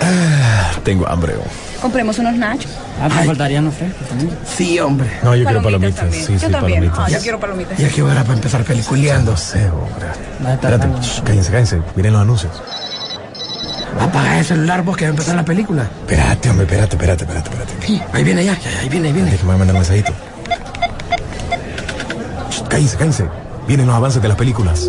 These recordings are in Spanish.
Ah, tengo hambre. oh. Compremos unos nachos. Ah, te faltarían los frescos también. Sí, hombre. No, yo quiero Palomitas palomitas. también. Sí, yo sí, también. palomitas. Ah, yo quiero palomitas. Ya que hora para empezar peliculeando. No sé, hombre. Va a estar Espérate, shh, cállense, cállense. Miren los anuncios. Apaga el celular vos que va a empezar la película. Espérate, hombre, espérate, espérate, espérate, espérate. Sí, ahí viene ya, ahí viene, ahí viene. Déjame mandar un mensajito. Shh, Cállense, cállense. Vienen los avances de las películas.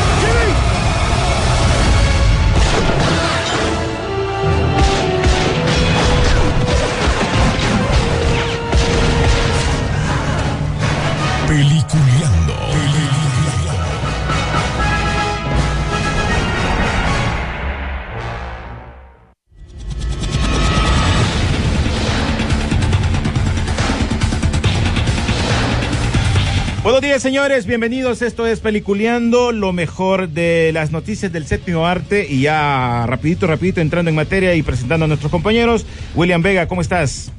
Buenos días, señores. Bienvenidos. Esto es Peliculeando, lo mejor de las noticias del séptimo arte. Y ya rapidito, rapidito, entrando en materia y presentando a nuestros compañeros. William Vega, ¿cómo estás?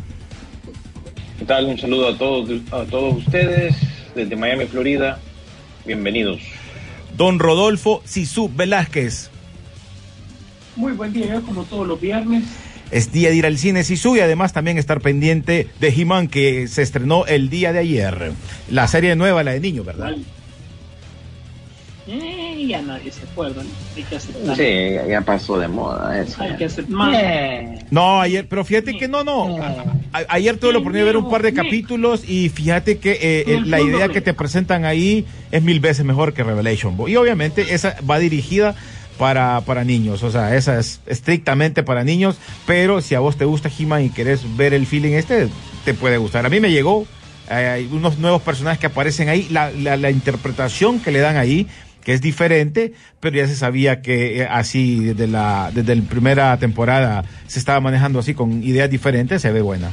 ¿Qué tal? Un saludo a todos, a todos ustedes desde Miami, Florida. Bienvenidos. Don Rodolfo Sisu Velázquez. Muy buen día, como todos los viernes. Es día de ir al cine Sisu y además también estar pendiente de He-Man que se estrenó el día de ayer. La serie nueva, la de niño, ¿verdad? Eh, ya nadie se acuerda, ¿no? Hay que aceptar. Sí, ya pasó de moda eso. Hay que aceptar. No, ayer, pero fíjate que no, no. A- ayer tuve la oportunidad de ver un par de capítulos y fíjate que eh, eh, la idea que te presentan ahí es mil veces mejor que Revelation. Y obviamente esa va dirigida para, para niños, o sea, esa es estrictamente para niños, pero si a vos te gusta He-Man y querés ver el feeling este, te puede gustar. A mí me llegó, eh, hay unos nuevos personajes que aparecen ahí, la, la, la interpretación que le dan ahí, que es diferente, pero ya se sabía que eh, así desde la, desde la primera temporada se estaba manejando así con ideas diferentes, se ve buena.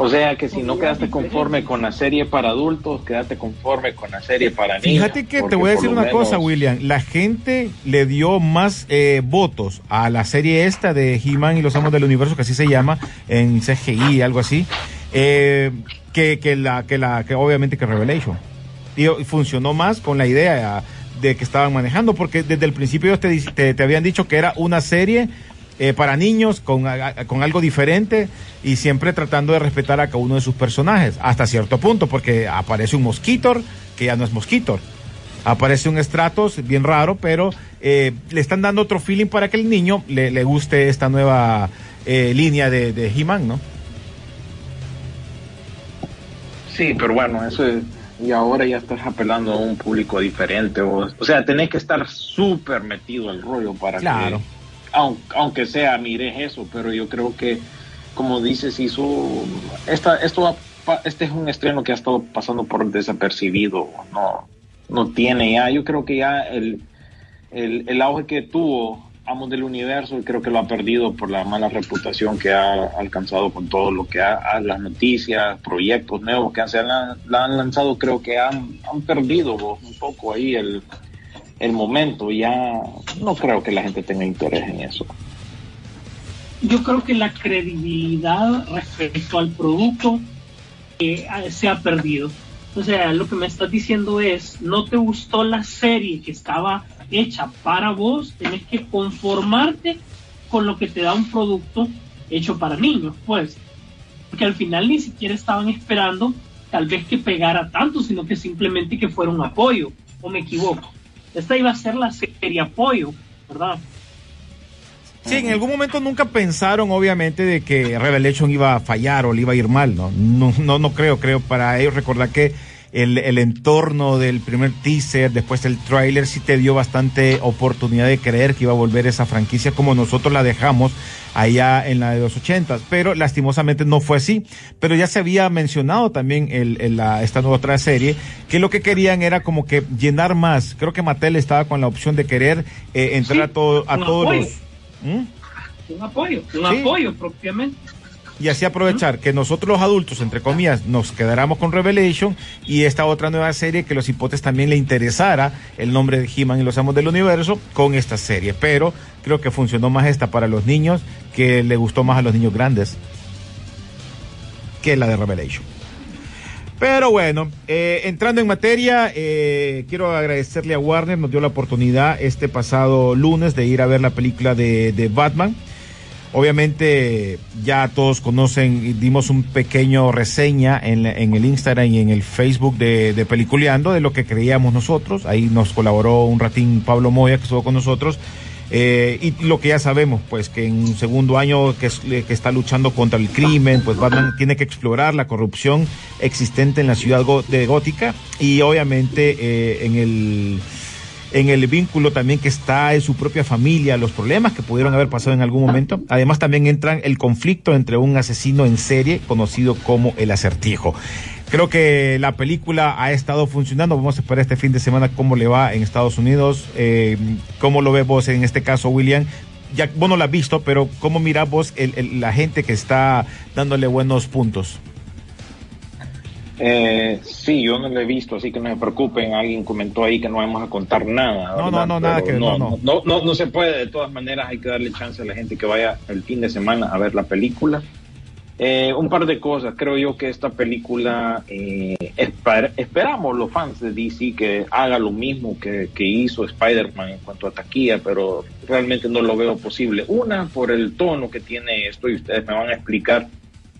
O sea que si no quedaste conforme con la serie para adultos, quédate conforme con la serie para niños. Fíjate que te voy a decir una cosa, William. La gente le dio más eh, votos a la serie esta de He-Man y los Amos del Universo, que así se llama, en CGI, algo así, eh, que, que la, que la, que obviamente que Revelation. Y, y funcionó más con la idea de que estaban manejando, porque desde el principio ellos te, te habían dicho que era una serie eh, para niños con, a- con algo diferente y siempre tratando de respetar a cada uno de sus personajes, hasta cierto punto, porque aparece un Mosquitor, que ya no es Mosquitor. Aparece un Stratos, bien raro, pero eh, le están dando otro feeling para que el niño le, le guste esta nueva eh, línea de, de He-Man, ¿no? Sí, pero bueno, eso es... Y ahora ya estás apelando a un público diferente. O, o sea, tenés que estar súper metido al rollo para Claro. que... Aunque, sea, mires eso, pero yo creo que, como dices, hizo... Esta, esto este es un estreno que ha estado pasando por desapercibido. No, no tiene ya... Yo creo que ya el, el, el auge que tuvo Amos del Universo, creo que lo ha perdido por la mala reputación que ha alcanzado con todo lo que ha, las noticias, proyectos nuevos que han, la han lanzado, creo que han, han perdido un poco ahí el, el momento. Ya no creo que la gente tenga interés en eso. Yo creo que la credibilidad respecto al producto eh, se ha perdido. O sea, lo que me estás diciendo es, no te gustó la serie que estaba hecha para vos, tenés que conformarte con lo que te da un producto hecho para niños, pues. Porque al final ni siquiera estaban esperando tal vez que pegara tanto, sino que simplemente que fuera un apoyo, o me equivoco. Esta iba a ser la serie apoyo, ¿verdad? Sí, en algún momento nunca pensaron, obviamente, de que Revelation iba a fallar o le iba a ir mal, ¿no? No, no, no creo, creo. Para ellos recordar que el, el entorno del primer teaser, después del tráiler, sí te dio bastante oportunidad de creer que iba a volver esa franquicia como nosotros la dejamos allá en la de los ochentas, pero lastimosamente no fue así. Pero ya se había mencionado también el, el- la, esta nueva otra serie, que lo que querían era como que llenar más. Creo que Mattel estaba con la opción de querer eh, entrar Sí, a, todo, a todos apoyo. los... ¿Mm? Un apoyo, un Sí. apoyo propiamente. Y así aprovechar que nosotros los adultos, entre comillas, nos quedáramos con Revelation y esta otra nueva serie que los hipotes también le interesara el nombre de He-Man y los amos del universo con esta serie. Pero creo que funcionó más esta para los niños que le gustó más a los niños grandes que la de Revelation. Pero bueno, eh, entrando en materia, eh, quiero agradecerle a Warner, nos dio la oportunidad este pasado lunes de ir a ver la película de, de Batman. Obviamente ya todos conocen, dimos un pequeño reseña en, en el Instagram y en el Facebook de, de Peliculeando de lo que creíamos nosotros. Ahí nos colaboró un ratín Pablo Moya que estuvo con nosotros. Eh, y lo que ya sabemos, pues que en un segundo año que, es- que está luchando contra el crimen, pues Batman tiene que explorar la corrupción existente en la ciudad de Gótica y obviamente eh, en el en el vínculo también que está en su propia familia, los problemas que pudieron haber pasado en algún momento. Además también entran el conflicto entre un asesino en serie conocido como el acertijo. Creo que la película ha estado funcionando. Vamos a esperar este fin de semana cómo le va en Estados Unidos. Eh, ¿Cómo lo ves vos en este caso, William? Ya vos no la has visto, pero ¿cómo mirás vos el- la gente que está dándole buenos puntos? Eh, sí, yo no lo he visto, así que no se preocupen. Alguien comentó ahí que no vamos a contar nada. No, no, no, nada que- no, no. no, no, no se puede. De todas maneras, hay que darle chance a la gente que vaya el fin de semana a ver la película. Eh, un par de cosas. Creo yo que esta película, eh, esper- esperamos los fans de DC que haga lo mismo que, que hizo Spider-Man en cuanto a taquilla, pero realmente no lo veo posible. Una, por el tono que tiene esto, y ustedes me van a explicar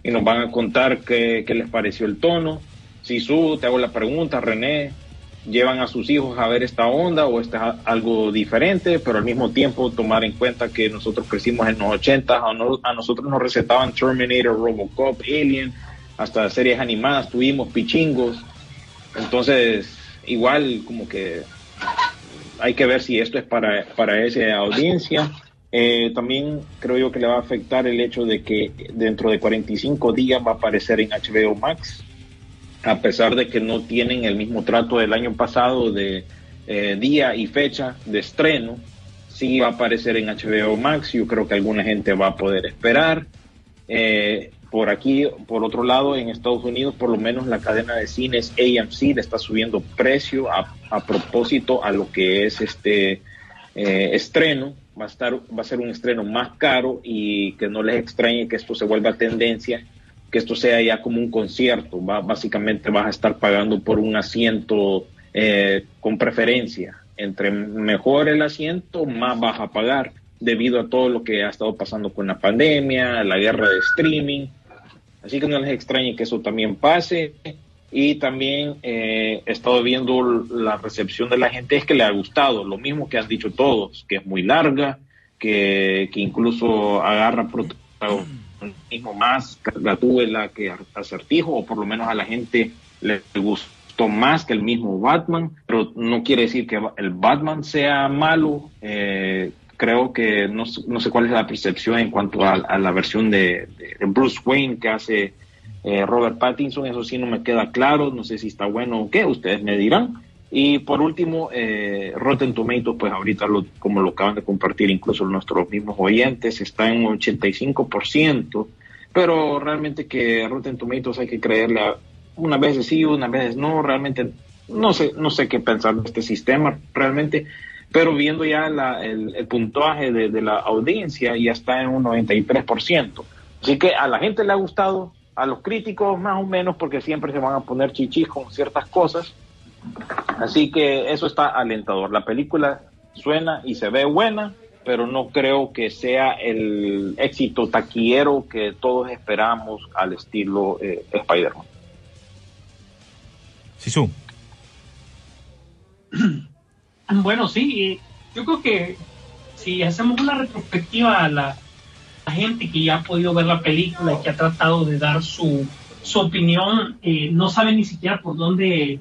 y nos van a contar qué, qué les pareció el tono. Si su, te hago la pregunta, René, llevan a sus hijos a ver esta onda o es a- algo diferente, pero al mismo tiempo tomar en cuenta que nosotros crecimos en los 80, a, no- a nosotros nos recetaban Terminator, Robocop, Alien, hasta series animadas tuvimos pichingos. Entonces, igual como que hay que ver si esto es para, para esa audiencia. Eh, también creo yo que le va a afectar el hecho de que dentro de 45 días va a aparecer en HBO Max, a pesar de que no tienen el mismo trato del año pasado de eh, día y fecha de estreno. Sí va a aparecer en HBO Max, yo creo que alguna gente va a poder esperar. Eh, por aquí, por otro lado, en Estados Unidos, por lo menos la cadena de cines AMC le está subiendo precio a, propósito a lo que es este eh, estreno. Va a estar, va a ser un estreno más caro y que no les extrañe que esto se vuelva tendencia, que esto sea ya como un concierto. Va, básicamente vas a estar pagando por un asiento eh, con preferencia. Entre mejor el asiento, más vas a pagar debido a todo lo que ha estado pasando con la pandemia, la guerra de streaming. Así que no les extrañe que eso también pase. Y también eh, he estado viendo la recepción de la gente, es que le ha gustado, lo mismo que han dicho todos, que es muy larga, que, que incluso agarra protagonismo más la que acertijo, o por lo menos a la gente le gustó más que el mismo Batman, pero no quiere decir que el Batman sea malo. Eh, creo que no, no, sé cuál es la percepción en cuanto a, a la versión de, de, Bruce Wayne que hace eh, Robert Pattinson, eso sí no me queda claro, no sé si está bueno o qué, ustedes me dirán. Y por último, eh, Rotten Tomatoes, pues ahorita lo, como lo acaban de compartir incluso nuestros mismos oyentes, está en un 85%, pero realmente que Rotten Tomatoes hay que creerle a, unas veces sí, unas veces no, realmente no sé, no sé qué pensar de este sistema, realmente pero viendo ya la, el, el, puntaje de, de, la audiencia ya está en un 93%. Así que a la gente le ha gustado, a los críticos más o menos, porque siempre se van a poner chichis con ciertas cosas. Así que eso está alentador. La película suena y se ve buena, pero no creo que sea el éxito taquillero que todos esperamos al estilo eh, Spider-Man. Sisu. Bueno, sí, yo creo que si hacemos una retrospectiva a la, la, gente que ya ha podido ver la película y que ha tratado de dar su, su opinión, eh, no sabe ni siquiera por dónde,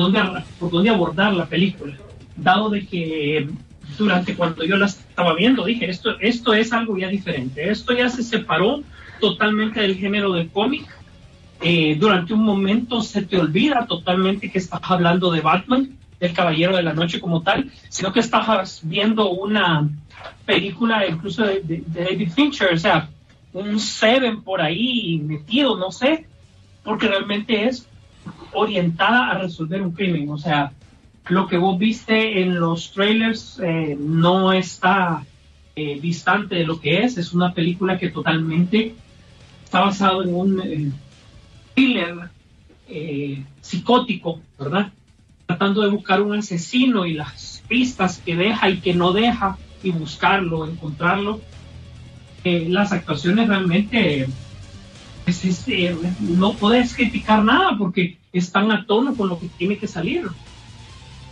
dónde, por dónde abordar la película. Dado de que durante cuando yo la estaba viendo dije, esto, esto es algo ya diferente, esto ya se separó totalmente del género del cómic. Eh, durante un momento se te olvida totalmente que estás hablando de Batman del Caballero de la Noche como tal, sino que estás viendo una película incluso de, de, de David Fincher, o sea, un Seven por ahí metido, no sé, porque realmente es orientada a resolver un crimen. O sea, lo que vos viste en los trailers eh, no está eh, distante de lo que es. Es una película que totalmente está basado en un eh, thriller eh, psicótico, ¿verdad? Tratando de buscar un asesino y las pistas que deja y que no deja y buscarlo, encontrarlo. Las actuaciones realmente eh, no puedes criticar nada porque están a tono con lo que tiene que salir.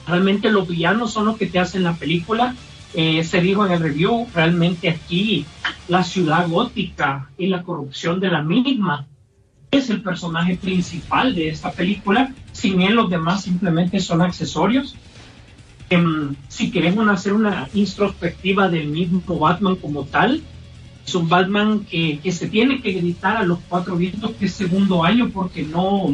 Realmente los villanos son los que te hacen la película. Eh, se dijo en el review, realmente aquí la ciudad gótica y la corrupción de la misma es el personaje principal de esta película. Sin él, los demás simplemente son accesorios. Em, si queremos hacer una introspectiva del mismo Batman como tal, es un Batman que, se tiene que gritar a los cuatro vientos que segundo año porque no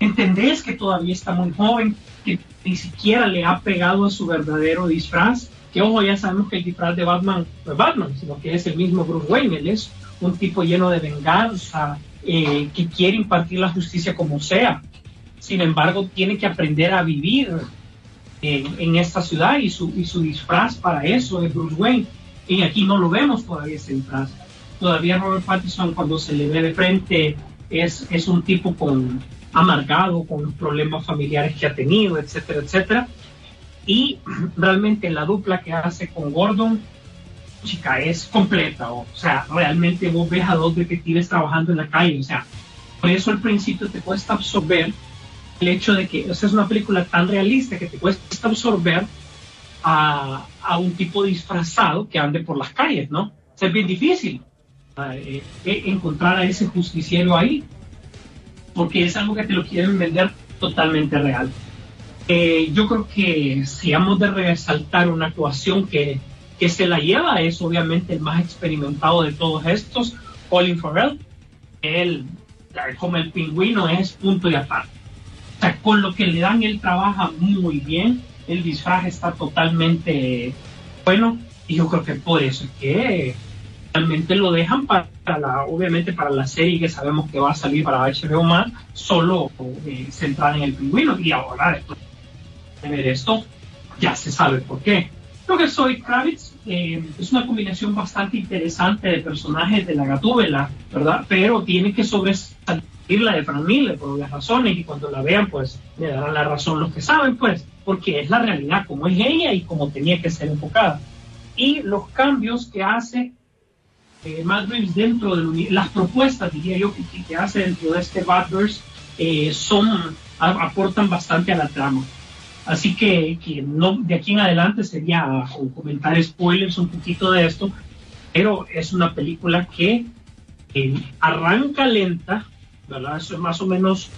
entendés que todavía está muy joven, que ni siquiera le ha pegado a su verdadero disfraz. Que ojo, ya sabemos que el disfraz de Batman no es Batman, sino que es el mismo Bruce Wayne. Él es un tipo lleno de venganza, eh, que quiere impartir la justicia como sea. Sin embargo, tiene que aprender a vivir en, en esta ciudad y su, y su disfraz para eso es Bruce Wayne. Y aquí no lo vemos todavía disfraz. Todavía Robert Pattinson cuando se le ve de frente es, es un tipo con amargado, con problemas familiares que ha tenido, etcétera, etcétera. Y realmente la dupla que hace con Gordon, chica, es completa. O sea, realmente vos ves a dos detectives trabajando en la calle. O sea, por eso al principio te cuesta absorber el hecho de que o es una película tan realista que te cuesta absorber a, a un tipo disfrazado que ande por las calles, ¿no? O es bien difícil eh, eh, encontrar a ese justiciero ahí, porque es algo que te lo quieren vender totalmente real. Eh, yo creo que si hemos de resaltar una actuación que, que se la lleva, es obviamente el más experimentado de todos estos, Colin Farrell. Él, como el pingüino, es punto y aparte. O sea, con lo que le dan, él trabaja muy bien. El disfraz está totalmente bueno. Y yo creo que por eso es que realmente lo dejan para, la, obviamente para la serie que sabemos que va a salir para HBO Max, solo eh, centrada en el pingüino. Y ahora, después de ver esto, ya se sabe por qué. Creo que Soy Kravitz eh, es una combinación bastante interesante de personajes de la gatúbela, ¿verdad? Pero tiene que sobresalir la de Frank Miller por obvias razones y cuando la vean, pues le darán la razón los que saben, pues, porque es la realidad como es ella y como tenía que ser enfocada. Y los cambios que hace eh, Matt Reeves dentro de las propuestas, diría yo, que, que hace dentro de este Batverse eh, son, a- aportan bastante a la trama. Así que, que no, de aquí en adelante sería comentar spoilers un poquito de esto, pero es una película que eh, arranca lenta, ¿verdad? Eso es más o menos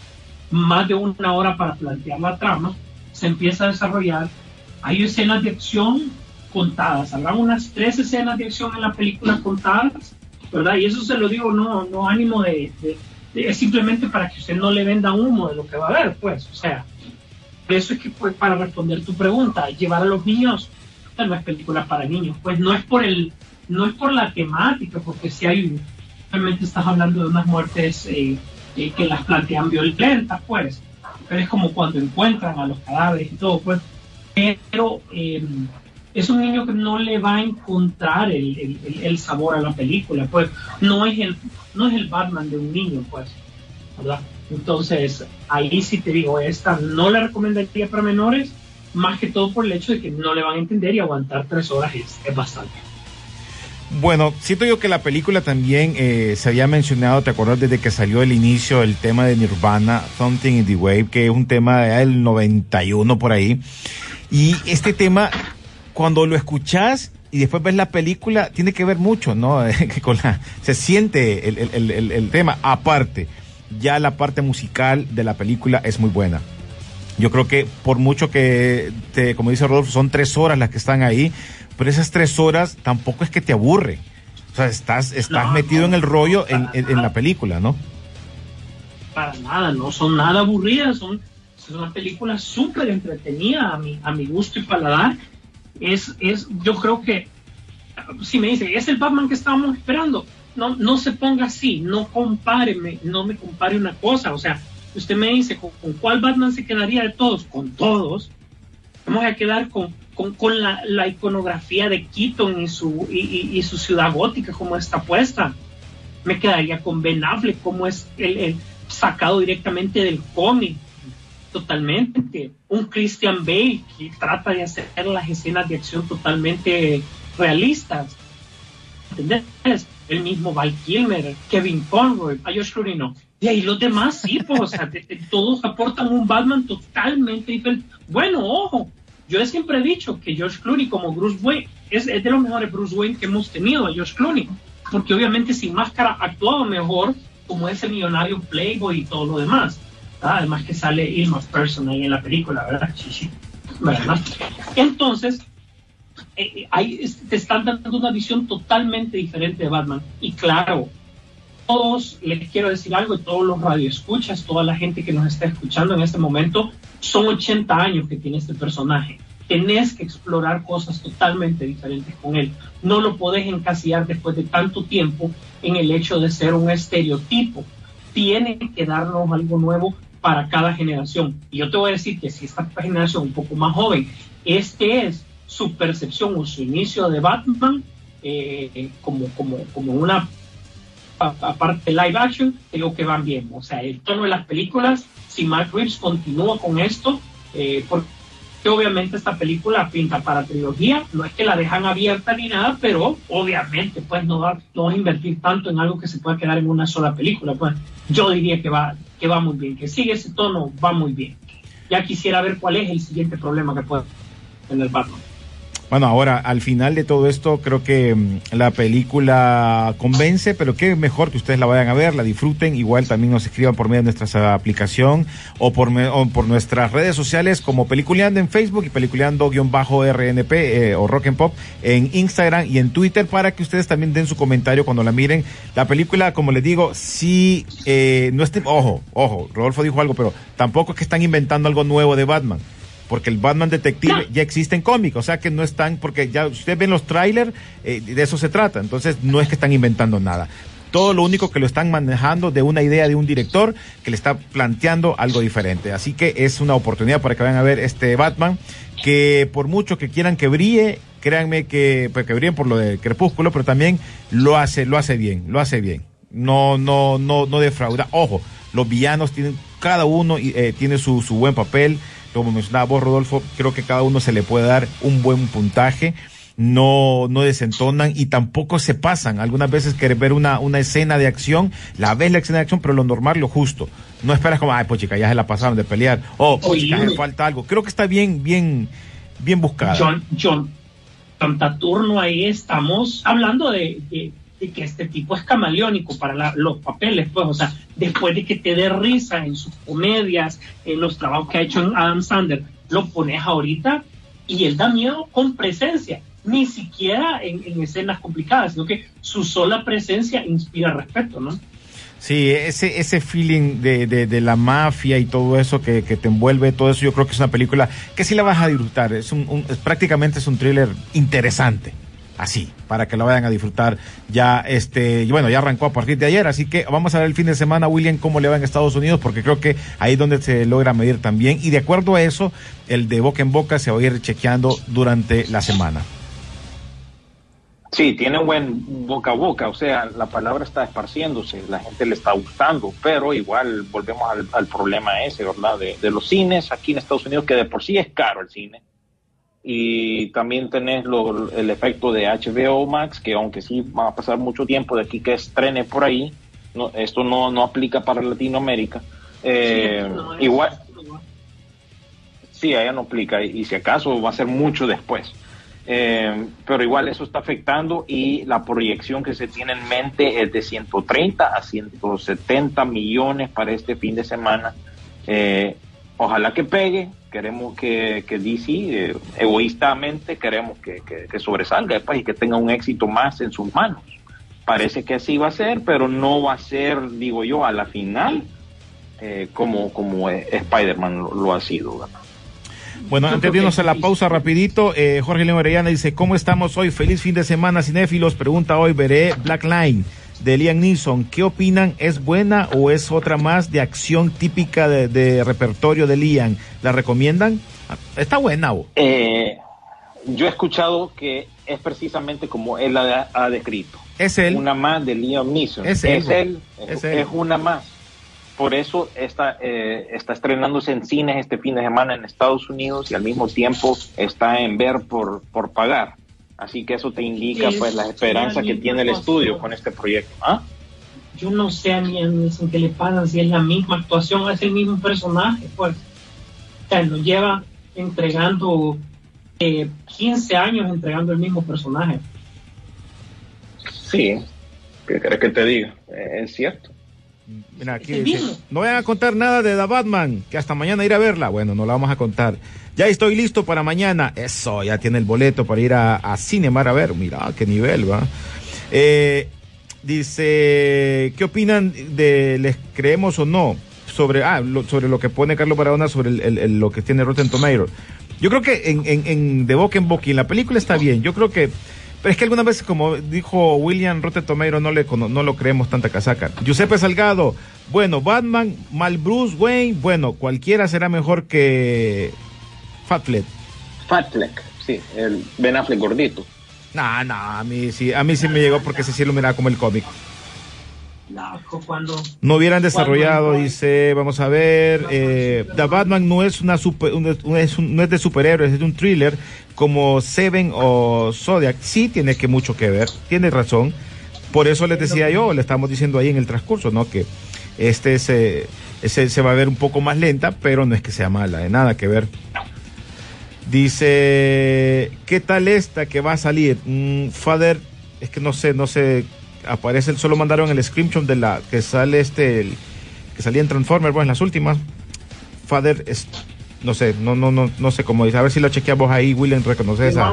más de una hora para plantear la trama, se empieza a desarrollar, hay escenas de acción contadas, habrá unas tres escenas de acción en la película contadas, ¿verdad? Y eso se lo digo no, no ánimo de, de- de- es simplemente para que usted no le venda humo de lo que va a ver, pues, o sea, eso es que pues, para responder tu pregunta, llevar a los niños, esta no es película para niños, pues no es por el, no es por la temática, porque si hay, realmente estás hablando de unas muertes eh, eh, que las plantean violentas, pues, pero es como cuando encuentran a los cadáveres y todo, pues, pero eh, es un niño que no le va a encontrar el- el sabor a la película, pues, no es el, no es el Batman de un niño, pues, ¿verdad? Entonces, ahí sí te digo, esta no la recomendaría para menores, más que todo por el hecho de que no le van a entender y aguantar tres horas es, es bastante. Bueno, siento yo que la película también eh, se había mencionado, ¿te acuerdas desde que salió el inicio el tema de Nirvana, Something in the Wave, que es un tema del 91 por ahí? Y este tema, cuando lo escuchás y después ves la película, tiene que ver mucho, ¿no? Con la, se siente el- el- el- el tema. Aparte, ya la parte musical de la película es muy buena. Yo creo que por mucho que, te, como dice Rodolfo, son tres horas las que están ahí, pero esas tres horas tampoco es que te aburre. O sea, estás, estás No, metido no, en el rollo en, en- en la película, ¿no? Para nada, no son nada aburridas, son es una película súper entretenida a mi, a mi gusto y paladar. Es, es, yo creo que, si me dice, ¿es el Batman que estábamos esperando? no, no se ponga así, no compáreme, no me compare una cosa, o sea, usted me dice, ¿con, con cuál Batman se quedaría de todos? Con todos. Vamos a quedar con, con, con la, la iconografía de Keaton y su, y, y- su ciudad gótica, como está puesta. Me quedaría con Ben Affleck, como es el, el sacado directamente del cómic. Totalmente. Un Christian Bale que trata de hacer las escenas de acción totalmente realistas. ¿Entendés? El mismo Val Kilmer, Kevin Conroy, a Josh no. Y ahí los demás sí, pues, o sea, todos aportan un Batman totalmente diferente. Bueno, ojo, yo siempre he dicho que Josh Clooney como Bruce Wayne es, de los mejores Bruce Wayne que hemos tenido, a Josh Clooney, porque obviamente sin máscara actuaba mejor como ese millonario playboy y todo lo demás. ¿verdad? Además que sale Ilma Person ahí en la película, ¿verdad? Sí. ¿Verdad? Entonces, eh, eh, ahí te están dando una visión totalmente diferente de Batman. Y claro, todos, les quiero decir algo, todos los radioescuchas, toda la gente que nos está escuchando en este momento, son 80 años que tiene este personaje. Tenés que explorar cosas totalmente diferentes con él. No lo podés encasillar después de tanto tiempo en el hecho de ser un estereotipo. Tiene que darnos algo nuevo para cada generación. Y yo te voy a decir que si esta generación un poco más joven, este es su percepción o su inicio de Batman eh, como, como, como una aparte live action, digo que van bien. O sea, el tono de las películas, si Mark Reeves continúa con esto, eh, porque obviamente esta película pinta para trilogía, no es que la dejan abierta ni nada, pero obviamente pues no, va, no vas a invertir tanto en algo que se pueda quedar en una sola película. Pues yo diría que va, que va muy bien, que sigue ese tono, va muy bien. Ya quisiera ver cuál es el siguiente problema que puede tener Batman. Bueno, ahora, al final de todo esto, creo que mm, la película convence, pero qué mejor que ustedes la vayan a ver, la disfruten, igual también nos escriban por medio de nuestra aplicación o por, por nuestras redes sociales como Peliculeando en Facebook y Peliculeando-RNP eh, o Rock and Pop en Instagram y en Twitter para que ustedes también den su comentario cuando la miren. La película, como les digo, sí, eh, no esté, ojo, ojo, Rodolfo dijo algo, pero tampoco es que están inventando algo nuevo de Batman porque el Batman Detective ya existe en cómic, o sea que no están, porque ya ustedes ven los trailers, eh, de eso se trata, entonces no es que están inventando nada. Todo lo único que lo están manejando de una idea de un director que le está planteando algo diferente. Así que es una oportunidad para que vayan a ver este Batman, que por mucho que quieran que brille, créanme que, pues, que brillen por lo de Crepúsculo, pero también lo hace, lo hace bien, lo hace bien. No, no, no, no defrauda. Ojo, los villanos tienen, cada uno eh, tiene su, su buen papel como mencionaba vos, Rodolfo, creo que cada uno se le puede dar un buen puntaje. No, no desentonan y tampoco se pasan. Algunas veces quieres ver una, una escena de acción, la ves la escena de acción, pero lo normal, lo justo. No esperas como, ay, pues chica, ya se la pasaron de pelear. Oh, pues chica, falta algo. Creo que está bien, bien, bien buscada. John, John, John Taturno, ahí estamos hablando de, de- de que este tipo es camaleónico para la- los papeles, pues, o sea, después de que te dé risa en sus comedias, en los trabajos que ha hecho en Adam Sandler, lo pones ahorita y él da miedo con presencia, ni siquiera en, en escenas complicadas, sino que su sola presencia inspira respeto, ¿no? Sí, ese, ese feeling de, de, de la mafia y todo eso que, que te envuelve, todo eso, yo creo que es una película que sí la vas a disfrutar. Es un, un- es- prácticamente es un thriller interesante. Así, para que lo vayan a disfrutar ya este, bueno, ya arrancó a partir de ayer, así que vamos a ver el fin de semana, William, cómo le va en Estados Unidos, porque creo que ahí es donde se logra medir también, y de acuerdo a eso, el de boca en boca se va a ir chequeando durante la semana. Sí, tiene un buen boca a boca, o sea, la palabra está esparciéndose, la gente le está gustando, pero igual volvemos al, al problema ese, ¿verdad? De, de los cines aquí en Estados Unidos, que de por sí es caro el cine. Y también tenés lo- el efecto de HBO Max, que aunque sí va a pasar mucho tiempo de aquí que estrene por ahí, no, esto no, no aplica para Latinoamérica. Eh, No, es- igual, Sí, allá no aplica y, y si acaso va a ser mucho después. Eh, pero igual eso está afectando y la proyección que se tiene en mente es de 130 a 170 millones para este fin de semana. Eh, ojalá que pegue, queremos que, que DC, eh, egoístamente, queremos que, que- que sobresalga pues, y que tenga un éxito más en sus manos. Parece que así va a ser, pero no va a ser, digo yo, a la final eh, como, como eh, Spider-Man lo, lo ha sido. ¿verdad? Bueno, Yo antes de irnos a la pausa rapidito, eh, Jorge León Orellana dice, ¿cómo estamos hoy? Feliz fin de semana, cinéfilos. Pregunta hoy, veré Black Line. De Liam Neeson. ¿Qué opinan? ¿Es buena o es otra más de acción típica de, de repertorio de Liam? ¿La recomiendan? Está buena, ¿o? Eh, yo he escuchado que es precisamente como él ha, ha descrito. Es él. Una más de Liam Neeson. Es es, él, es es, él. es una más. Por eso está, eh, está estrenándose en cines este fin de semana en Estados Unidos y al mismo tiempo está en ver por, por pagar. Así que eso te indica Sí, pues la esperanza sí, que tiene el estudio con este proyecto. ¿Ah? Yo no sé a Liam Neeson qué le pasa, si es la misma actuación, es el mismo personaje, pues. O sea, lo lleva entregando eh, 15 años entregando el mismo personaje. Sí. ¿Qué crees que te diga? Eh, es cierto. Mira, aquí dice, no vayan a contar nada de The Batman, que hasta mañana ir a verla. Bueno, no la vamos a contar. Ya estoy listo para mañana. Eso, ya tiene el boleto para ir a, a Cinemar a ver. Mira, qué nivel, va. Eh, dice, ¿qué opinan de les creemos o no? Sobre, ah, lo, sobre lo que pone Carlos Barahona sobre el- el- el- lo que tiene Rotten Tomatoes. Yo creo que en, en, en de boca en boca y en la película está bien. Yo creo que pero es que algunas veces, como dijo William Rotten Tomato, no, le, no lo creemos tanta casaca. Giuseppe Salgado, bueno, Batman, mal Bruce Wayne, bueno, cualquiera será mejor que Fatlet. Fatfleck, sí, el Ben Affleck gordito. No, no, a mí sí, a mí sí me llegó porque ese sí lo miraba como el cómic. No hubieran desarrollado, dice, vamos a ver, eh, The Batman no es una super, un- es un- no es de superhéroes, es de un thriller como Seven o Zodiac. Sí tiene que mucho que ver, tiene razón. Por eso les decía yo, le estamos diciendo ahí en el transcurso, ¿no? Que este se va a ver un poco más lenta, pero no es que sea mala, de nada que ver. Dice, ¿qué tal esta que va a salir? Mm, Father, es que no sé, no sé, aparece, solo mandaron el screenshot de la que sale este, el- que salía en Transformers, bueno, en las últimas. Father, es, no sé, no, no, no, no sé cómo dice, a ver si lo chequeamos ahí, William, reconoce esa.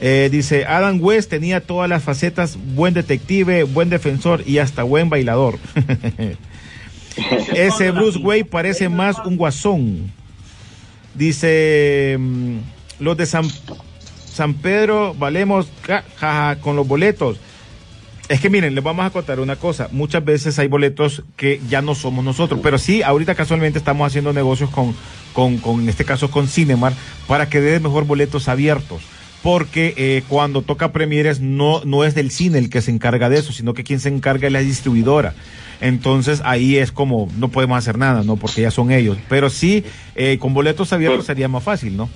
Eh, dice, Adam West tenía todas las facetas, buen detective, buen defensor y hasta buen bailador. Ese Bruce Wayne parece más un guasón. Dice, mm, los de San, San Pedro valemos ja, ja, ja, con los boletos. Es que miren, les vamos a contar una cosa. Muchas veces hay boletos que ya no somos nosotros, pero sí, ahorita casualmente estamos haciendo negocios con, con, con en este caso con Cinemar, para que dé mejor boletos abiertos. Porque eh, cuando toca premieres no, no es del cine el que se encarga de eso, sino que quien se encarga es la distribuidora. Entonces ahí es como, no podemos hacer nada, ¿no? Porque ya son ellos. Pero sí, eh, con boletos abiertos sería más fácil, ¿no?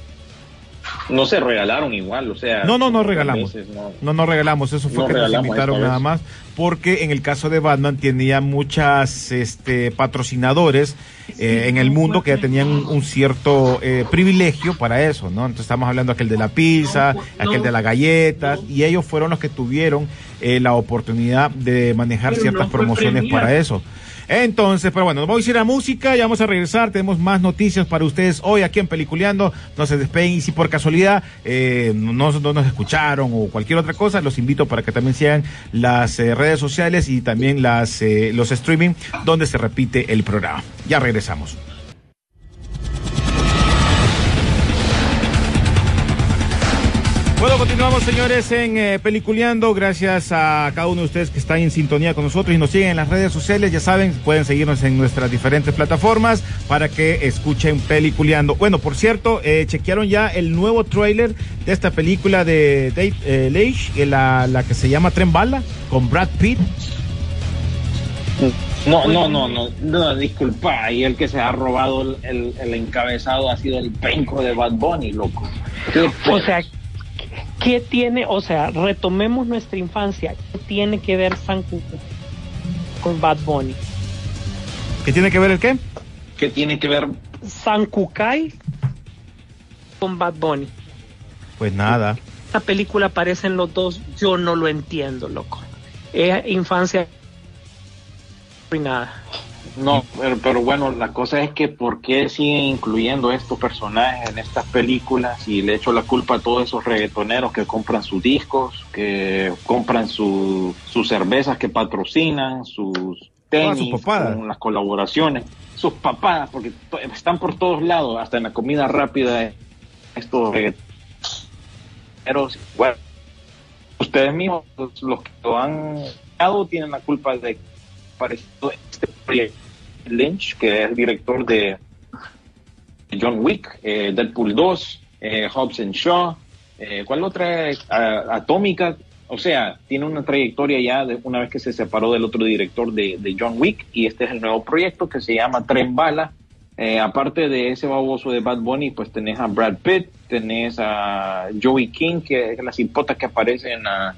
No se regalaron igual, o sea. No, no, no regalamos. veces no. No, no regalamos, eso fue No que nos invitaron nada vez. más, porque en el caso de Batman tenía muchas este, patrocinadores eh, en el mundo que ya tenían un, cierto eh, privilegio para eso, ¿no? Entonces estamos hablando aquel de la pizza, aquel de las galletas, y ellos fueron los que tuvieron eh, la oportunidad de manejar ciertas promociones para eso. Entonces, pero bueno, nos vamos a ir a música, ya vamos a regresar, tenemos más noticias para ustedes hoy aquí en Peliculeando, no se despeguen y si por casualidad eh, no, no nos escucharon o cualquier otra cosa, los invito para que también sigan las eh, redes sociales y también las eh, los streaming donde se repite el programa. Ya regresamos. Bueno, continuamos señores en eh, Peliculeando. Gracias a cada uno de ustedes que están en sintonía con nosotros y nos siguen en las redes sociales. Ya saben, pueden seguirnos en nuestras diferentes plataformas para que escuchen Peliculeando. Bueno, por cierto, eh, chequearon ya el nuevo tráiler de esta película de Dave eh, Leitch, eh, la, la que se llama Tren Bala, con Brad Pitt. No, no, no, no, no, disculpa, y el que se ha robado el, el- el encabezado ha sido el penco de Bad Bunny, loco. ¿Qué O sea, ¿qué tiene? O sea, retomemos nuestra infancia. ¿Qué tiene que ver San con Bad Bunny? ¿Qué tiene que ver el qué? ¿qué tiene que ver? San Kukai con Bad Bunny. Pues nada. Esta película aparecen los dos. Yo no lo entiendo, loco. Es infancia arruinada. No, pero, pero bueno, la cosa es que ¿por qué siguen incluyendo estos personajes en estas películas y le echo la culpa a todos esos reggaetoneros que compran sus discos, que compran su- sus cervezas que patrocinan, sus sus tenis, papadas. con las colaboraciones, sus papadas, porque están por todos lados, hasta en la comida rápida, estos reggaetoneros, bueno, ustedes mismos, los que lo han dado, tienen la culpa de que apareció este proyecto Lynch, que es director de John Wick, eh, Deadpool 2, eh, Hobbs and Shaw, eh, ¿cuál otra? Atómica. O sea, tiene una trayectoria ya de una vez que se separó del otro director de, John Wick y este es el nuevo proyecto que se llama Tren Bala. Eh, aparte de ese baboso de Bad Bunny, pues tenés a Brad Pitt, tenés a Joey King, que es la cipota que aparece en la,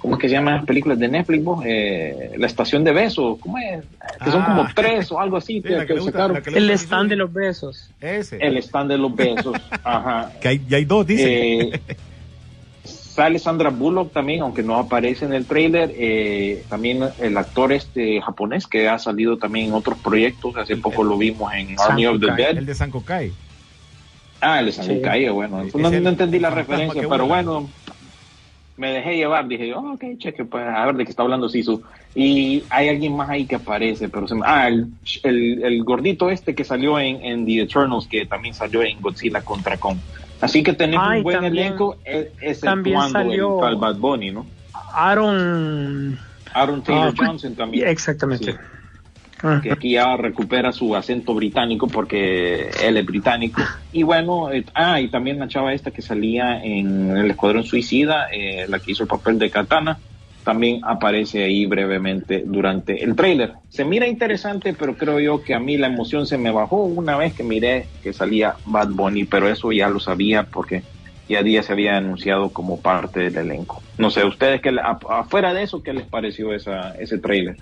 ¿cómo es que se llaman las películas de Netflix? vos? Eh, la estación de besos, ¿cómo es? Que son Ah. como tres o algo así. Sí, que, la que que le gusta- sacaron. la que le El gusta stand de los besos. Ese. El stand de los besos. Ajá. Que hay, ya hay dos, dice. Eh, sale Sandra Bullock también, aunque no aparece en el trailer. eh, también el actor este japonés que ha salido también en otros proyectos. Hace poco lo vimos en Army of the Dead. el de San Kokai. Ah, el de San Sí. Kai, bueno. Es No, el no entendí la referencia, pero bueno, me dejé llevar. Dije, oh, ok, cheque, pues a ver de qué está hablando Sisu. Y hay alguien más ahí que aparece, pero se me... Ah, el, el, el gordito este que salió en, en The Eternals, que también salió en Godzilla contra Kong. Así que tenemos Ay, un buen también- elenco, exceptuando salió- el Bad Bunny, ¿no? Aaron. Aaron Taylor Ah, Johnson también. Exactamente. Sí. Ah. que aquí ya recupera su acento británico porque él es británico. Y bueno, eh, ah, y también la chava esta que salía en el Escuadrón Suicida, eh, la que hizo el papel de Katana, también aparece ahí brevemente durante el tráiler. Se mira interesante, pero creo yo que a mí la emoción se me bajó una vez que miré que salía Bad Bunny, pero eso ya lo sabía porque ya día se había anunciado como parte del elenco. No sé, ustedes que afuera de eso, ¿qué les pareció esa, ese tráiler?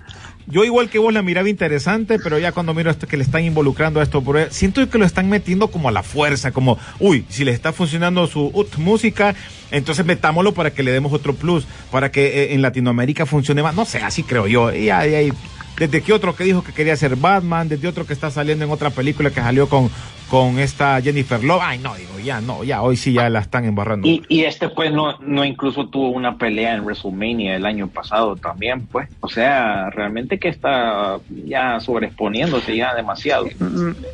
Yo igual que vos la miraba interesante, pero ya cuando miro esto que le están involucrando a esto, siento que lo están metiendo como a la fuerza, como, uy, si le está funcionando su música, entonces metámoslo para que le demos otro plus, para que eh, en Latinoamérica funcione más. No sé, así creo yo. Y ahí, desde que otro que dijo que quería ser Batman, desde otro que está saliendo en otra película que salió con, con esta Jennifer Love. Ay, no, digo, ya, no, ya, hoy sí ya la están embarrando. Y, y este pues no, no incluso tuvo una pelea en WrestleMania el año pasado también, pues. O sea, realmente que está ya sobreexponiéndose ya demasiado.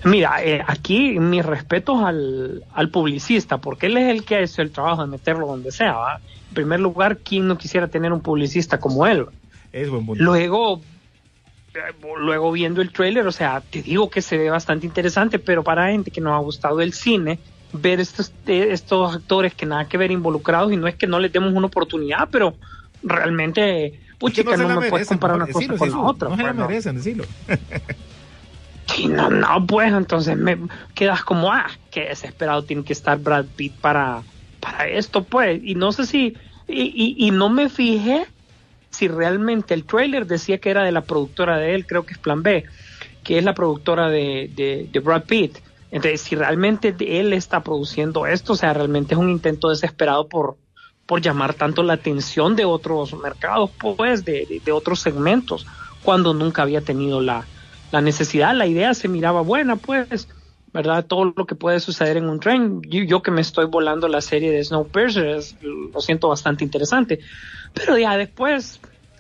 Mira, eh, aquí mis respetos al, al publicista, porque él es el que ha hecho el trabajo de meterlo donde sea. ¿va? En primer lugar, ¿quién no quisiera tener un publicista como él? Es buen punto. Luego, luego viendo el trailer, o sea, te digo que se ve bastante interesante, pero para gente que nos ha gustado el cine, ver estos, eh, estos actores que nada que ver involucrados, y no es que no les demos una oportunidad, pero realmente, puchica, no, la me puedes comparar una cosa con la otra. No se la pues, no. merecen, decilo. Sí, no, no, pues entonces me quedas como, ah, qué desesperado tiene que estar Brad Pitt para, para esto, pues. Y no sé si, y, y, y no me fijé si realmente el trailer decía que era de la productora de él, creo que es Plan B, que es la productora de, de, Brad Pitt. Entonces, si realmente él está produciendo esto, o sea, realmente es un intento desesperado por, por llamar tanto la atención de otros mercados, pues, de, de- otros segmentos, cuando nunca había tenido la, la necesidad, la idea se miraba buena, pues, ¿verdad? Todo lo que puede suceder en un tren. Yo, yo que me estoy volando la serie de Snowpiercer, es- lo siento bastante interesante. Pero ya después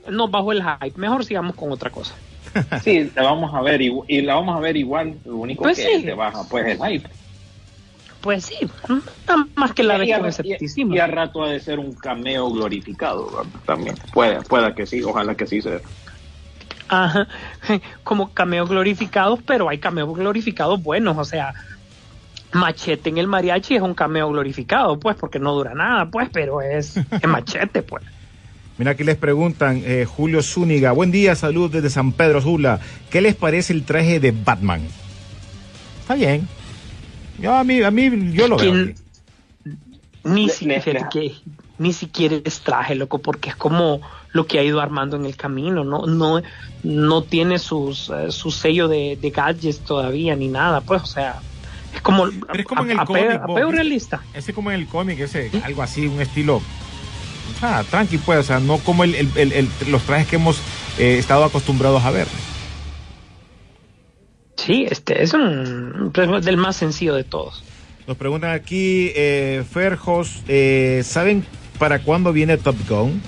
nos bajó el hype. Mejor sigamos con otra cosa. Sí, la vamos a ver y la vamos a ver igual. Lo único Pues que sí. te baja pues el hype. Pues sí, nada más que la y, a, y- y a rato ha de ser un cameo glorificado también. Puede, pueda que sí, ojalá que sí sea. Ajá, como cameos glorificados, pero hay cameos glorificados buenos, o sea, Machete en el mariachi es un cameo glorificado, pues, porque no dura nada, pues, pero es, es machete, pues. Mira, aquí les preguntan, eh, Julio Zúñiga, buen día, salud desde San Pedro Sula. ¿Qué les parece el traje de Batman? Está bien. Yo a mí, a mí, yo lo veo. ¿Quién- así. Ni, Le- si- le- fíjate le- que ni siquiera es traje, loco, porque es como lo que ha ido armando en el camino, no, no, no tiene sus, eh, su sello de, de gadgets todavía ni nada, pues, o sea, es como, Pero es como en el cómic, realista. Ese como en el cómic, ese, algo así, un estilo, ah, tranqui pues, o sea, no como el, el- el- el- los trajes que hemos eh, estado acostumbrados a ver. Sí, este es un del más sencillo de todos. Nos preguntan aquí, eh, Ferjos, eh, ¿saben para cuándo viene Top Gun?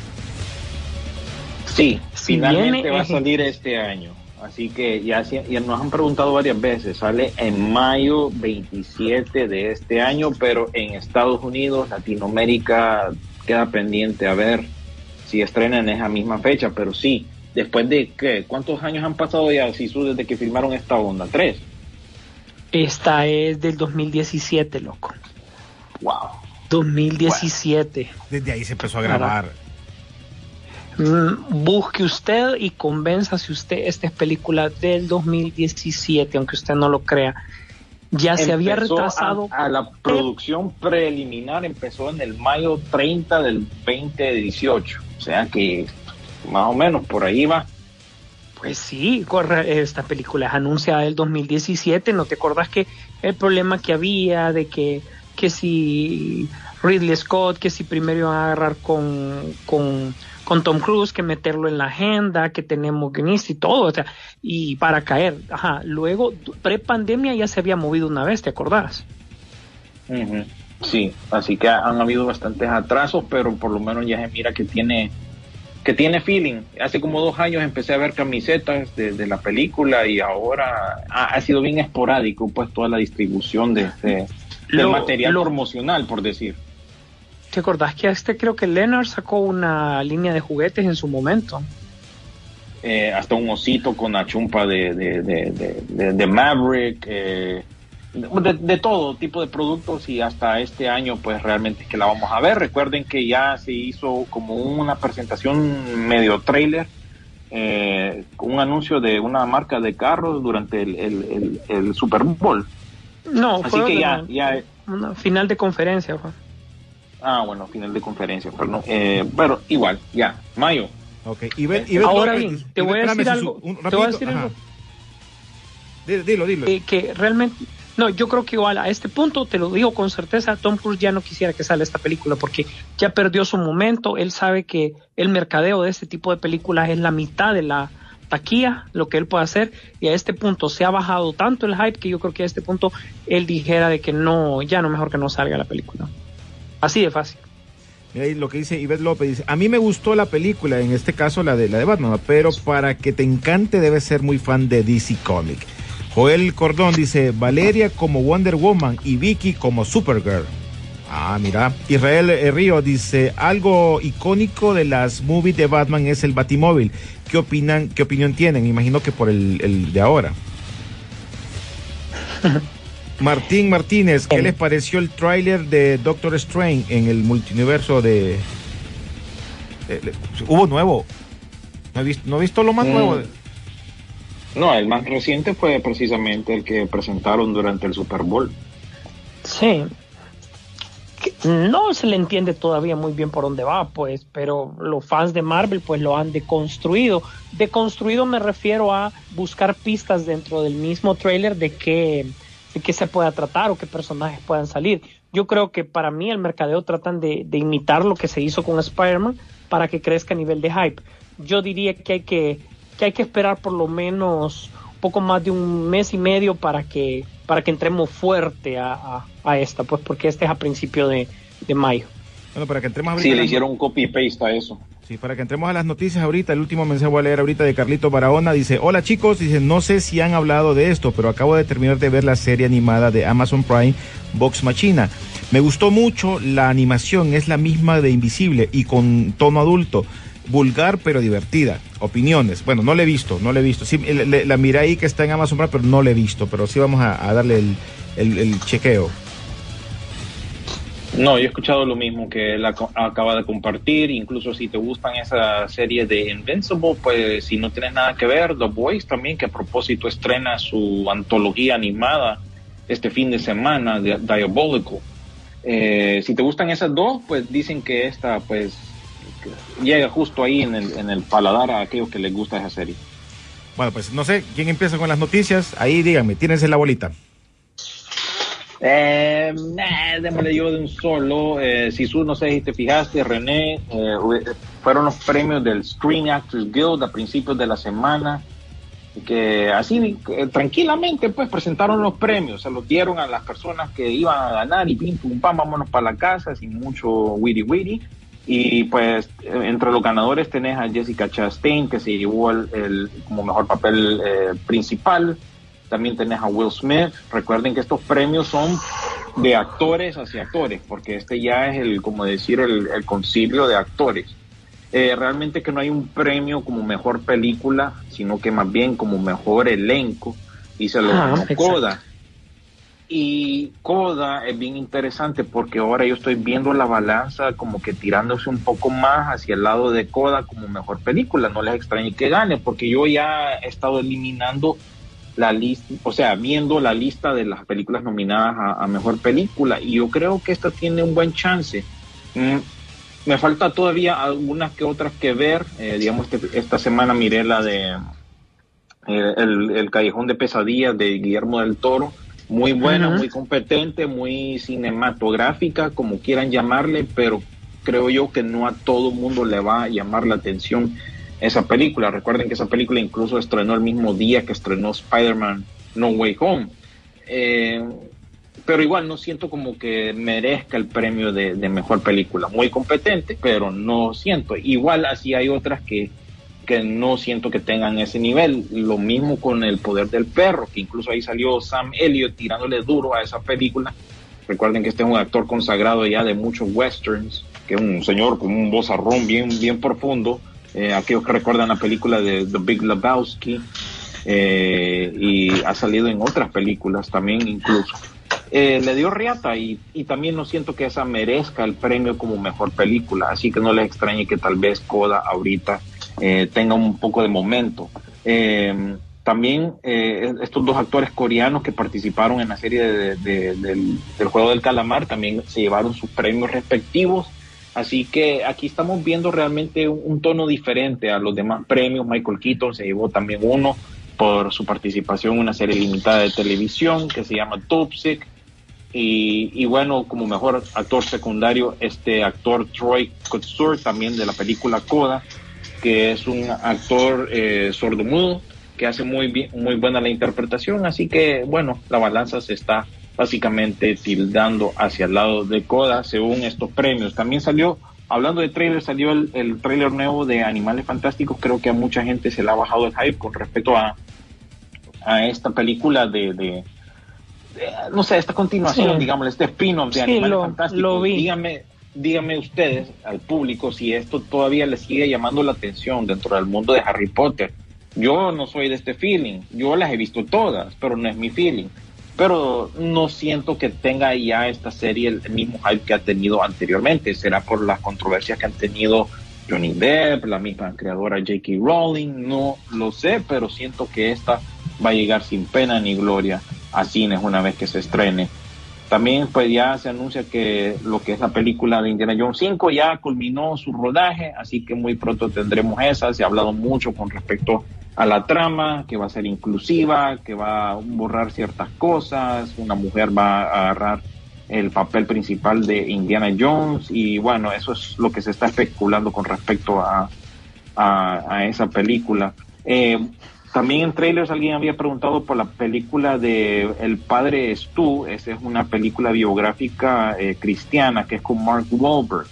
Sí, Si finalmente viene, va a salir este año. Así que ya, ya nos han preguntado varias veces. Sale en mayo 27 de este año, pero en Estados Unidos, Latinoamérica, queda pendiente a ver si estrenan en esa misma fecha, pero sí, después de que, ¿cuántos años han pasado ya, Sisu, desde que filmaron esta onda? ¿Tres? Esta es del 2017, loco. Wow. 2017. Desde ahí se empezó a grabar. Mm, busque usted y convénzase usted, esta es película del 2017, aunque usted no lo crea. Ya se había retrasado. A, a la producción preliminar empezó en el mayo 30 del 2018. O sea que más o menos por ahí va. Pues sí, corre, esta película es anunciada del 2017. ¿No te acordás que el problema que había de que, que si Ridley Scott, que si primero iban a agarrar con, con, con Tom Cruise, que meterlo en la agenda, que tenemos guionista y todo, o sea, y para caer, ajá, luego pre-pandemia ya se había movido una vez, ¿te acordás? Sí, así que han habido bastantes atrasos, pero por lo menos ya se mira que tiene que tiene feeling. Hace como dos años empecé a ver camisetas de, de la película y ahora ha, ha sido bien esporádico pues toda la distribución de, de- del Lo- material lo- promocional, por decir. ¿Te acordás que este creo que Leonard sacó una línea de juguetes en su momento? Eh, hasta un osito con la chumpa de, de, de, de- de- de Maverick, eh, de, todo tipo de productos y hasta este año pues realmente es que la vamos a ver. Recuerden que ya se hizo como una presentación medio trailer, eh, un anuncio de una marca de carros durante el, el- el- el Super Bowl. No, Así fue que una- ya, ya, una final de conferencia. fue. Ah bueno, final de conferencia, perdón. Eh, pero igual, ya, mayo. Ok, Ivette Ahora bien, te voy a decir algo. un Te voy a decir ajá. algo. Dilo, dilo. dilo. Eh, que realmente, no, yo creo que igual a este punto, te lo digo con certeza, Tom Cruise ya no quisiera que salga esta película porque ya perdió su momento, él sabe que el mercadeo de este tipo de películas es la mitad de la taquilla, lo que él puede hacer, y a este punto se ha bajado tanto el hype que yo creo que a este punto él dijera de que no, ya no, mejor que no salga la película. Así de fácil. Mira ahí lo que dice Ivette López, dice, a mí me gustó la película, en este caso la de la de Batman, pero para que te encante debes ser muy fan de DC Comic. Joel Cordón dice, Valeria como Wonder Woman y Vicky como Supergirl. Ah, mira. Israel Río dice, algo icónico de las movies de Batman es el Batimóvil. ¿Qué opinan, qué opinión tienen? Imagino que por el, el de ahora. Martín Martínez, ¿qué les pareció el tráiler de Doctor Strange en el multiverso de... hubo nuevo. No he visto, no he visto lo más Mm. nuevo. No, el más reciente fue precisamente el que presentaron durante el Super Bowl. Sí. Que No se le entiende todavía muy bien por dónde va, pues, pero los fans de Marvel pues lo han deconstruido. Deconstruido me refiero a buscar pistas dentro del mismo trailer de qué, de qué se pueda tratar o qué personajes puedan salir. Yo creo que para mí el mercadeo tratan de, de imitar lo que se hizo con Spider-Man para que crezca a nivel de hype. Yo diría que hay que, que hay que esperar por lo menos un poco más de un mes y medio para que para que entremos fuerte a, a- a esta, pues porque este es a principio de, de mayo. Bueno, para que entremos ahorita Sí, le hicieron un copy-paste a eso. Sí, para que entremos a las noticias ahorita, el último mensaje voy a leer ahorita de Carlito Barahona. Dice, hola chicos, dice, no sé si han hablado de esto, pero acabo de terminar de ver la serie animada de Amazon Prime, Vox Machina. Me gustó mucho la animación, es la misma de Invisible y con tono adulto. Vulgar pero divertida. Opiniones. Bueno, no la he visto, no la he visto. Sí, le- la miré ahí que está en Amazon Prime, pero no la he visto. Pero sí vamos a, darle el chequeo. No, yo he escuchado lo mismo que él ac- acaba de compartir. Incluso si te gustan esa serie de Invincible, pues si no tienes nada que ver, The Boys también, que a propósito estrena su antología animada este fin de semana, de Diabolical. Eh, si te gustan esas dos, pues dicen que esta, pues, llega justo ahí en el, en el paladar a aquellos que les gusta esa serie. Bueno, pues no sé quién empieza con las noticias. Ahí díganme, tírense la bolita. Eh, nah, démosle yo de un solo. Eh, Sisu, no sé si te fijaste, René, eh, fueron los premios del Screen Actors Guild a principios de la semana. Que así, eh, tranquilamente, pues presentaron los premios, se los dieron a las personas que iban a ganar y pim, pum, pam, vámonos para la casa sin mucho witty witty. Y pues eh, entre los ganadores tenés a Jessica Chastain, que se llevó el, el- como mejor papel eh, principal. También tenés a Will Smith. Recuerden que estos premios son de actores hacia actores, porque este ya es el, como decir, el, el concilio de actores. Eh, realmente que no hay un premio como mejor película, sino que más bien como mejor elenco, y se lo Ah. Coda. Y Coda es bien interesante porque ahora yo estoy viendo la balanza como que tirándose un poco más hacia el lado de Coda como mejor película. No les extrañe que gane, porque yo ya he estado eliminando la lista, o sea, viendo la lista de las películas nominadas a, a mejor película. Y yo creo que esta tiene un buen chance. Mm, me falta todavía algunas que otras que ver. Eh, digamos, este- esta semana miré la de eh, el, el Callejón de Pesadillas de Guillermo del Toro. Muy buena, muy competente, muy cinematográfica, como quieran llamarle, pero creo yo que no a todo mundo le va a llamar la atención esa película. Recuerden que esa película incluso estrenó el mismo día que estrenó Spider-Man No Way Home. Eh, pero igual no siento como que merezca el premio de, de mejor película. Muy competente, pero no siento. Igual así hay otras que, que no siento que tengan ese nivel. Lo mismo con El Poder del Perro, que incluso ahí salió Sam Elliott tirándole duro a esa película. Recuerden que este es un actor consagrado ya de muchos westerns, que es un señor con un vozarrón bien, bien profundo. Eh, aquellos que recuerdan la película de The Big Lebowski, eh, y ha salido en otras películas también incluso. Eh, le dio riata y, y también no siento que esa merezca el premio como mejor película, así que no les extrañe que tal vez Coda ahorita eh, tenga un poco de momento. Eh, también eh, estos dos actores coreanos que participaron en la serie de- de- del, del juego del calamar también se llevaron sus premios respectivos. Así que aquí estamos viendo realmente un, tono diferente a los demás premios. Michael Keaton se llevó también uno por su participación en una serie limitada de televisión que se llama Toxic. Y, y bueno, como mejor actor secundario, este actor Troy Kotsur, también de la película Coda, que es un actor eh, sordomudo que hace muy bien, muy buena la interpretación. Así que bueno, la balanza se está básicamente tildando hacia el lado de Coda según estos premios. También salió, hablando de trailer, salió el, el trailer nuevo de Animales Fantásticos. Creo que a mucha gente se le ha bajado el hype con respecto a, a esta película de, de, de, no sé, esta continuación, Sí. digamos, este spin-off de Sí, Animales lo- Fantásticos. lo vi. Dígame, dígame ustedes, al público, si esto todavía les sigue llamando la atención dentro del mundo de Harry Potter. Yo no soy de este feeling, yo las he visto todas, pero no es mi feeling. Pero no siento que tenga ya esta serie el mismo hype que ha tenido anteriormente. Será por las controversias que han tenido Johnny Depp, la misma creadora J.K. Rowling, no lo sé, pero siento que esta va a llegar sin pena ni gloria a cines una vez que se estrene. También pues ya se anuncia que lo que es la película de Indiana Jones 5 ya culminó su rodaje, así que muy pronto tendremos esa. Se ha hablado mucho con respecto a la trama, que va a ser inclusiva, que va a borrar ciertas cosas, una mujer va a agarrar el papel principal de Indiana Jones y bueno, eso es lo que se está especulando con respecto a, a, esa película. Eh, también en trailers alguien había preguntado por la película de El Padre Stu, esa es una película biográfica eh, cristiana que es con Mark Wahlberg.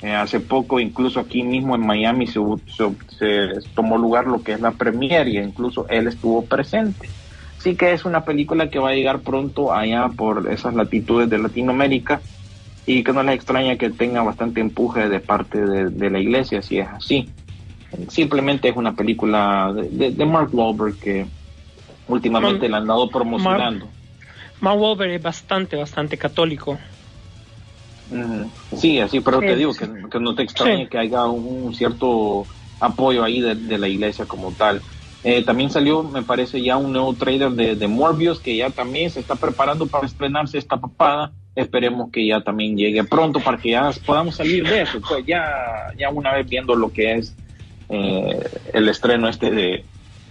Eh, hace poco, incluso aquí mismo en Miami, se, se, se, tomó lugar lo que es la premiere y incluso él estuvo presente. Así que es una película que va a llegar pronto allá por esas latitudes de Latinoamérica y que no les extraña que tenga bastante empuje de parte de, de la iglesia, si es así. Simplemente es una película de, de, de Mark Wahlberg que últimamente Mark, la han dado promocionando. Mark, Mark Wahlberg es bastante, bastante católico. Sí, así, pero sí, te digo sí. que, que, no te extrañe sí. que haya un cierto apoyo ahí de, de la iglesia como tal. Eh, también salió, me parece, ya un nuevo trailer de, de, Morbius que ya también se está preparando para estrenarse esta papada. Esperemos que ya también llegue pronto para que ya podamos salir de eso. Pues ya, ya una vez viendo lo que es eh, el estreno este de,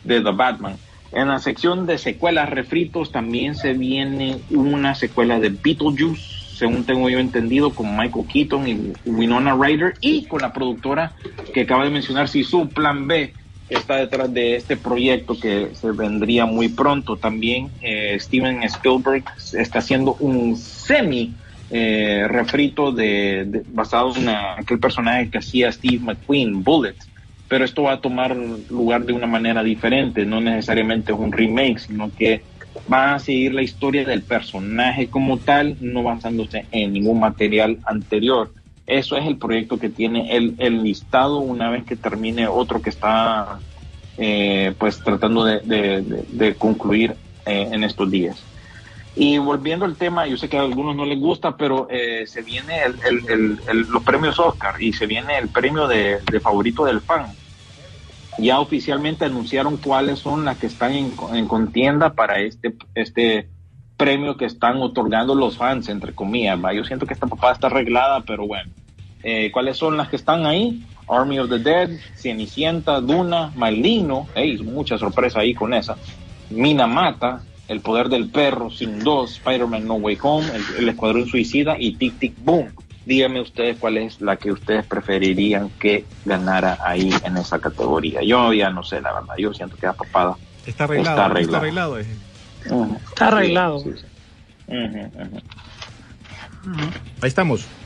de The Batman. En la sección de secuelas refritos también se viene una secuela de Beetlejuice según tengo yo entendido, con Michael Keaton y Winona Ryder y con la productora que acaba de mencionar, si su plan B está detrás de este proyecto que se vendría muy pronto. También eh, Steven Spielberg está haciendo un semi eh, refrito de, de, basado en aquel personaje que hacía Steve McQueen, Bullet. Pero esto va a tomar lugar de una manera diferente, no necesariamente es un remake, sino que va a seguir la historia del personaje como tal, no basándose en ningún material anterior. Eso es el proyecto que tiene el, listado una vez que termine otro que está eh, pues tratando de, concluir eh, en estos días. Y volviendo al tema, yo sé que a algunos no les gusta, pero eh, se viene el- el- los premios Oscar y se viene el premio de favorito del fan. Ya oficialmente anunciaron cuáles son las que están en, en contienda para este, este premio que están otorgando los fans, entre comillas. Yo siento que esta papada está arreglada, pero bueno. Eh, ¿Cuáles son las que están ahí? Army of the Dead, Cenicienta, Duna, Malino, hey, mucha sorpresa ahí con esa. Mina Mata, El Poder del Perro, Sin 2, Spider-Man No Way Home, el, el Escuadrón Suicida y Tic Tic Boom. Díganme ustedes cuál es la que ustedes preferirían que ganara ahí en esa categoría. Yo ya no sé, la verdad. Yo siento que la papada Está arreglado. Está arreglado. Está arreglado. eh. Ujú.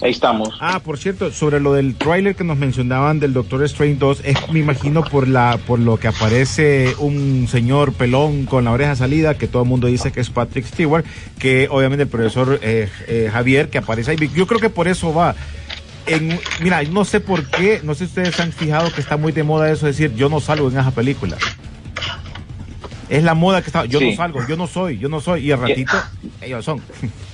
Ahí estamos. Ah, por cierto, sobre lo del tráiler que nos mencionaban del Doctor Strange 2, es, me imagino por la por lo que aparece un señor pelón con la oreja salida, que todo el mundo dice que es Patrick Stewart, que obviamente el profesor eh, eh, Javier que aparece ahí. Yo creo que por eso va. En, mira, no sé por qué, no sé si ustedes han fijado que está muy de moda eso de decir yo no salgo en esa película. Es la moda que está, yo Sí. no salgo, yo no soy, yo no soy, y al ratito ellos son.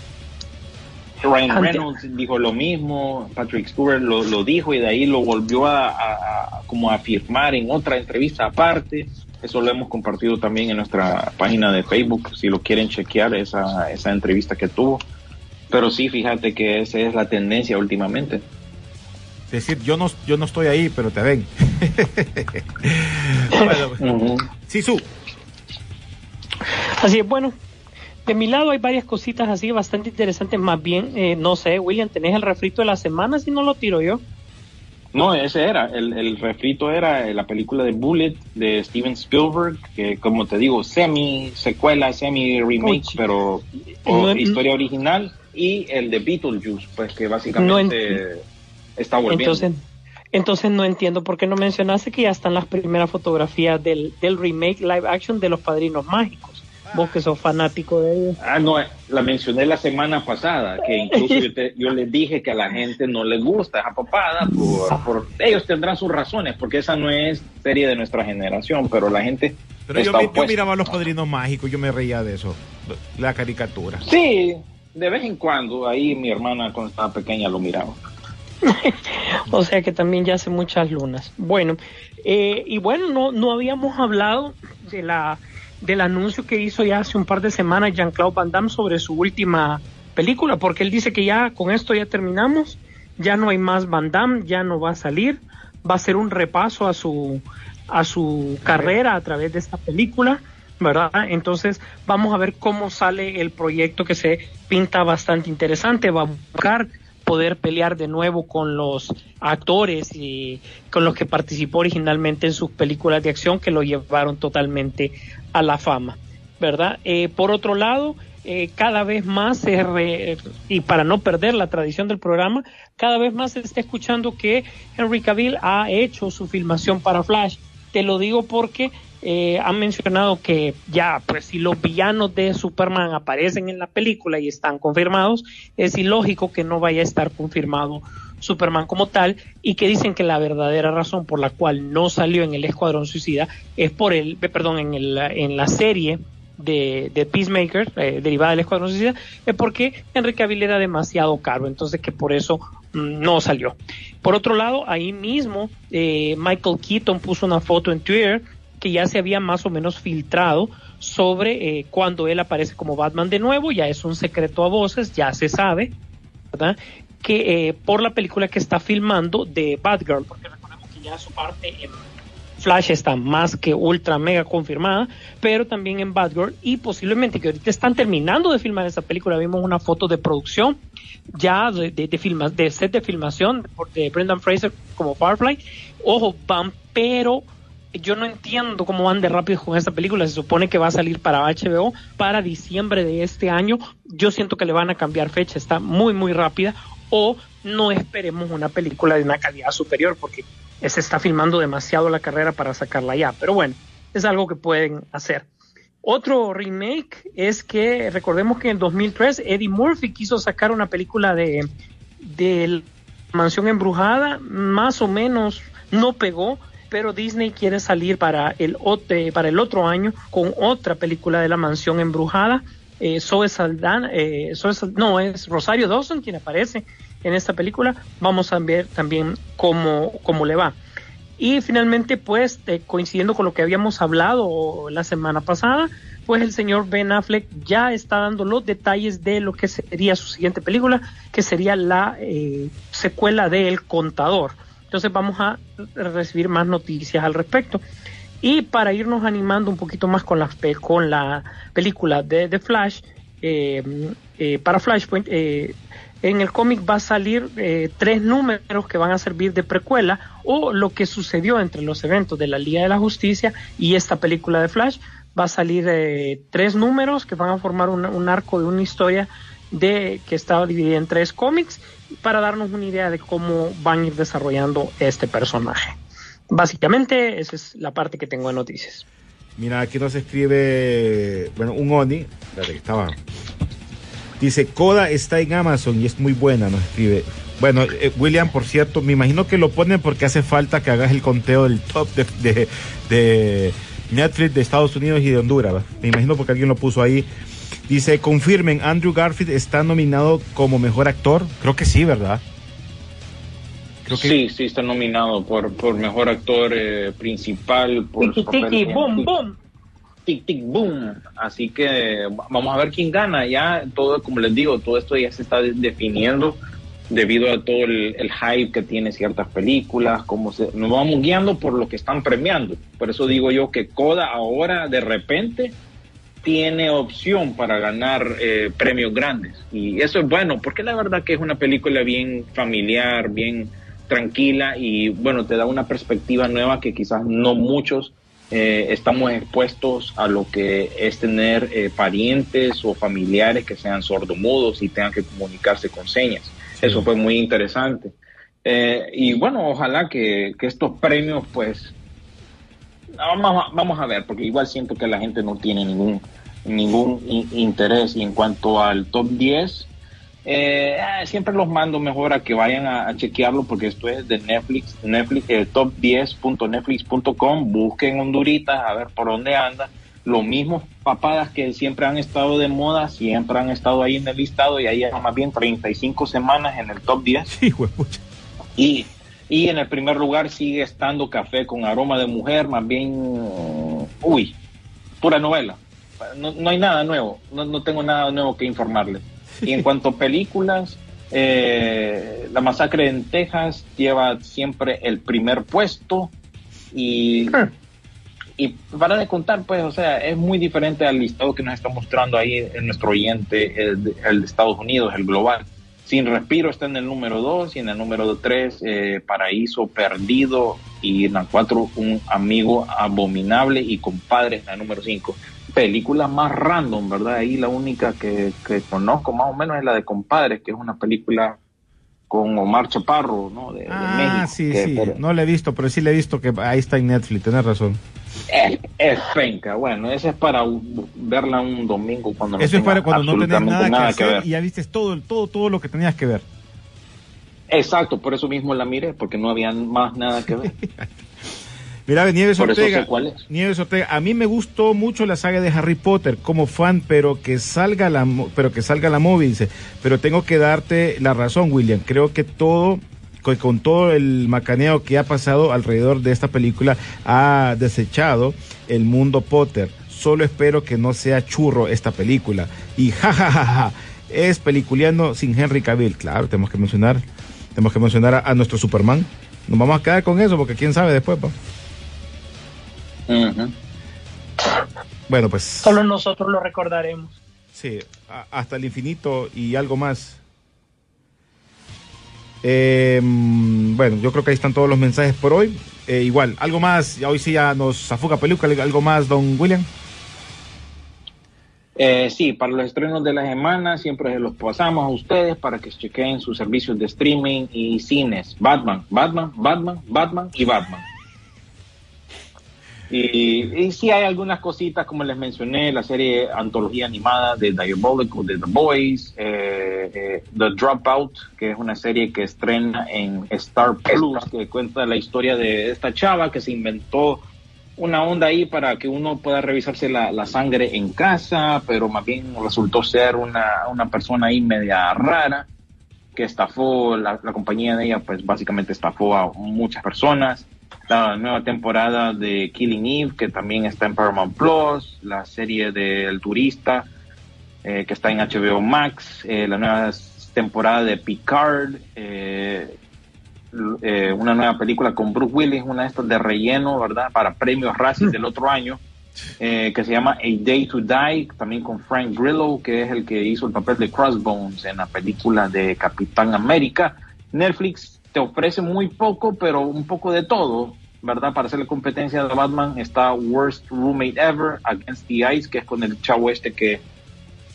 Ryan Ante- Reynolds dijo lo mismo, Patrick Stewart lo, lo dijo y de ahí lo volvió a, a- a- como a afirmar en otra entrevista aparte. Eso lo hemos compartido también en nuestra página de Facebook, si lo quieren chequear, esa, esa entrevista que tuvo. Pero sí, fíjate que esa es la tendencia últimamente. Decir, yo no, yo no estoy ahí, pero te ven. bueno, Ujú. sí, su. Así es, bueno, de mi lado hay varias cositas así bastante interesantes, más bien, eh, no sé, William, ¿tenés el refrito de la semana si no lo tiro yo? No, ese era, el, el refrito era la película de Bullet de Steven Spielberg, que como te digo, semi secuela, semi remake, Uy, pero o- no- historia original, y el de Beetlejuice, pues que básicamente está volviendo. Entonces, entonces no entiendo por qué no mencionaste que ya están las primeras fotografías del, del remake live action de Los Padrinos Mágicos. Vos que sos fanático de ellos. Ah, no, la mencioné la semana pasada, que incluso yo, te- yo les dije que a la gente no les gusta esa papada, por, por- ellos tendrán sus razones, porque esa no es serie de nuestra generación, pero la gente Pero yo, está miraba los padrinos mágicos, yo me reía de eso. La caricatura. Sí, de vez en cuando, ahí mi hermana cuando estaba pequeña lo miraba. O sea que también ya hace muchas lunas. Bueno, eh, y bueno, no, no habíamos hablado de la del anuncio que hizo ya hace un par de semanas Jean-Claude Van Damme sobre su última película, porque él dice que ya con esto ya terminamos, ya no hay más Van Damme, ya no va a salir, va a ser un repaso a su a su carrera a través de esta película, ¿verdad? Entonces vamos a ver cómo sale el proyecto que se pinta bastante interesante, va a buscar poder pelear de nuevo con los actores y con los que participó originalmente en sus películas de acción que lo llevaron totalmente a la fama, ¿verdad? Eh, por otro lado, eh, cada vez más se re- y para no perder la tradición del programa, cada vez más se está escuchando que Henry Cavill ha hecho su filmación para Flash. Te lo digo porque eh, han mencionado que ya, pues si los villanos de Superman aparecen en la película y están confirmados, es ilógico que no vaya a estar confirmado Superman como tal y que dicen que la verdadera razón por la cual no salió en el Escuadrón Suicida es por el, eh, perdón, en, el, en la serie de, de Peacemaker, eh, derivada del Escuadrón Suicida, es porque Henry Cavill era demasiado caro, entonces que por eso mm, no salió. Por otro lado, ahí mismo eh, Michael Keaton puso una foto en Twitter que ya se había más o menos filtrado sobre eh, cuando él aparece como Batman de nuevo, ya es un secreto a voces, ya se sabe, ¿verdad? Que eh, por la película que está filmando de Batgirl, porque recordemos que ya su parte en Flash está más que ultra mega confirmada, pero también en Batgirl y posiblemente que ahorita están terminando de filmar esa película, vimos una foto de producción ya de, de, de, de set de filmación de Brendan Fraser como Firefly, ojo, van, pero yo no entiendo cómo van de rápido con esta película. Se supone que va a salir para HBO para diciembre de este año. Yo siento que le van a cambiar fecha. Está muy, muy rápida. O no esperemos una película de una calidad superior porque se está filmando demasiado la carrera para sacarla ya. Pero bueno, es algo que pueden hacer. Otro remake es que recordemos que en 2003 Eddie Murphy quiso sacar una película de, de Mansión Embrujada, más o menos no pegó, pero Disney quiere salir para el, ot- para el otro año con otra película de la Mansión Embrujada. Eh, Zoe Saldana, eh, Zoe no, es Rosario Dawson quien aparece en esta película. Vamos a ver también cómo, cómo le va. Y finalmente, pues, eh, coincidiendo con lo que habíamos hablado la semana pasada, pues el señor Ben Affleck ya está dando los detalles de lo que sería su siguiente película, que sería la eh, secuela de El Contador. Entonces vamos a recibir más noticias al respecto. Y para irnos animando un poquito más con la, con la película de Flash, eh, eh, para Flashpoint, eh, en el cómic va a salir eh, tres números que van a servir de precuela o lo que sucedió entre los eventos de la Liga de la Justicia y esta película de Flash. Va a salir eh, tres números que van a formar un arco de una historia de que estaba dividida en tres cómics para darnos una idea de cómo van a ir desarrollando este personaje. Básicamente, esa es la parte que tengo de noticias. Mira, aquí nos escribe, bueno, un Oni, espérate estaba. Dice, Coda está en Amazon y es muy buena, nos escribe. Bueno, eh, William, por cierto, me imagino que lo ponen porque hace falta que hagas el conteo del top de, de- de Netflix de Estados Unidos y de Honduras. ¿va? Me imagino porque alguien lo puso ahí. Dice, confirmen, Andrew Garfield está nominado como mejor actor. Creo que sí, ¿verdad? Creo que Sí, sí, está nominado por, por mejor actor eh, principal. Por Tiki tiki, boom, boom. Tic Tic Boom. Así que vamos a ver quién gana. Ya todo, como les digo, todo esto ya se está de- definiendo debido a todo el, el hype que tiene ciertas películas, cómo se, nos vamos guiando por lo que están premiando. Por eso digo yo que Coda ahora de repente tiene opción para ganar eh, premios grandes. Y eso es bueno, porque la verdad que es una película bien familiar, bien tranquila y bueno, te da una perspectiva nueva que quizás no muchos eh, estamos expuestos a lo que es tener eh, parientes o familiares que sean sordomudos y tengan que comunicarse con señas. Eso fue muy interesante. Eh, y bueno, ojalá que, que estos premios pues vamos a, vamos a ver, porque igual siento que la gente no tiene ningún ningún interés. Y en cuanto al top 10, eh, ah, siempre los mando mejor a que vayan a, a chequearlo, porque esto es de Netflix, Netflix eh, top10.netflix.com, busquen Honduritas, a ver por dónde anda. Los mismos papadas que siempre han estado de moda, siempre han estado ahí en el listado y ahí hay más bien 35 semanas en el top 10. sí. Y, y en el primer lugar sigue estando Café con aroma de mujer, más bien, uy, pura novela. No, no hay nada nuevo, no, no tengo nada nuevo que informarles. Y en cuanto a películas, eh, La Masacre en Texas lleva siempre el primer puesto y, y para de contar, pues, o sea, es muy diferente al listado que nos está mostrando ahí en nuestro oyente, el, el de Estados Unidos, el global. Sin Respiro está en el número 2 y en el número 3 Paraíso Perdido y en la 4 Un Amigo Abominable y Compadre en la número 5. Película más random, ¿verdad? Ahí la única que, que conozco más o menos es la de Compadres, que es una película con Omar Chaparro, ¿no? De, de Ah, México. sí, sí. pero- No la he visto, pero sí le he visto que ahí está en Netflix, tenés razón. Es, es penca, bueno, esa es para verla un domingo cuando no Eso es para cuando no tenés nada, que hacer ver. y ya viste todo, todo, todo lo que tenías que ver. Exacto, por eso mismo la miré, porque no había más nada que ver. Mira, Nieves Por eso Ortega. cuál es. Nieves Ortega, a mí me gustó mucho la saga de Harry Potter como fan, pero que salga la, pero que salga la movie, dice. Pero tengo que darte la razón, William. Creo que todo, con, con todo el macaneo que ha pasado alrededor de esta película, ha desechado el mundo Potter. Solo espero que no sea churro esta película. Y jajajaja, es peliculeando sin Henry Cavill. Claro, tenemos que mencionar, tenemos que mencionar a, a nuestro Superman. Nos vamos a quedar con eso porque quién sabe después, pa. Bueno, pues. Solo nosotros lo recordaremos. Sí, a- hasta el infinito y algo más. Eh, bueno, yo creo que ahí están todos los mensajes por hoy. Eh, igual, algo más, ya hoy sí ya nos afuga peluca, algo más, don William. Eh, sí, para los estrenos de la semana siempre se los pasamos a ustedes para que chequen sus servicios de streaming y cines. Batman, Batman, Batman, Batman y Batman. Y, y sí hay algunas cositas, como les mencioné, la serie antología animada de Diabolical de The Boys, eh, eh, The Dropout, que es una serie que estrena en Star Plus, que cuenta la historia de esta chava que se inventó una onda ahí para que uno pueda revisarse la, sangre en casa, pero más bien resultó ser una, una persona ahí media rara que estafó, la, la compañía de ella pues básicamente estafó a muchas personas la nueva temporada de Killing Eve, que también está en Paramount Plus, la serie del turista, eh, que está en HBO Max, eh, la nueva temporada de Picard, eh, una nueva película con Bruce Willis, una de estas de relleno, ¿verdad? Para premios Razzie del otro año, que se llama A Day to Die, también con Frank Grillo, que es el que hizo el papel de Crossbones en la película de Capitán América. Netflix te ofrece muy poco, pero un poco de todo, ¿verdad? Para hacerle competencia a Batman está Worst Roommate Ever, Against the Ice, que es con el chavo este que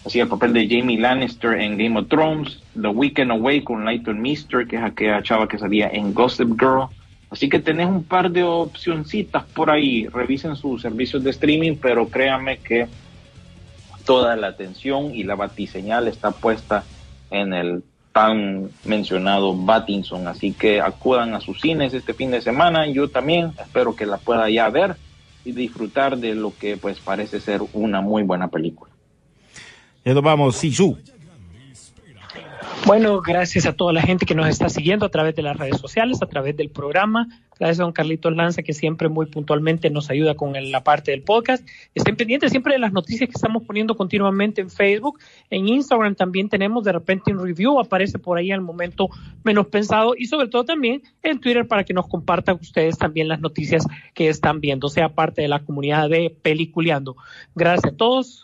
hacía el papel de Jamie Lannister en Game of Thrones, The Weekend Away con Lighton Mister, que es aquella chava que salía en Gossip Girl. Así que tenés un par de opcioncitas por ahí. Revisen sus servicios de streaming, pero créanme que toda la atención y la batiseñal está puesta en el tan mencionado Batinson. Así que acudan a sus cines este fin de semana. Yo también espero que la pueda ya ver y disfrutar de lo que pues parece ser una muy buena película. Ya nos vamos, Sisu. Bueno, gracias a toda la gente que nos está siguiendo a través de las redes sociales, a través del programa. Gracias a don Carlitos Lanza, que siempre muy puntualmente nos ayuda con la parte del podcast. Estén pendientes siempre de las noticias que estamos poniendo continuamente en Facebook. En Instagram también tenemos de repente un review, aparece por ahí al momento menos pensado. Y sobre todo también en Twitter para que nos compartan ustedes también las noticias que están viendo, sea parte de la comunidad de Peliculeando. Gracias a todos.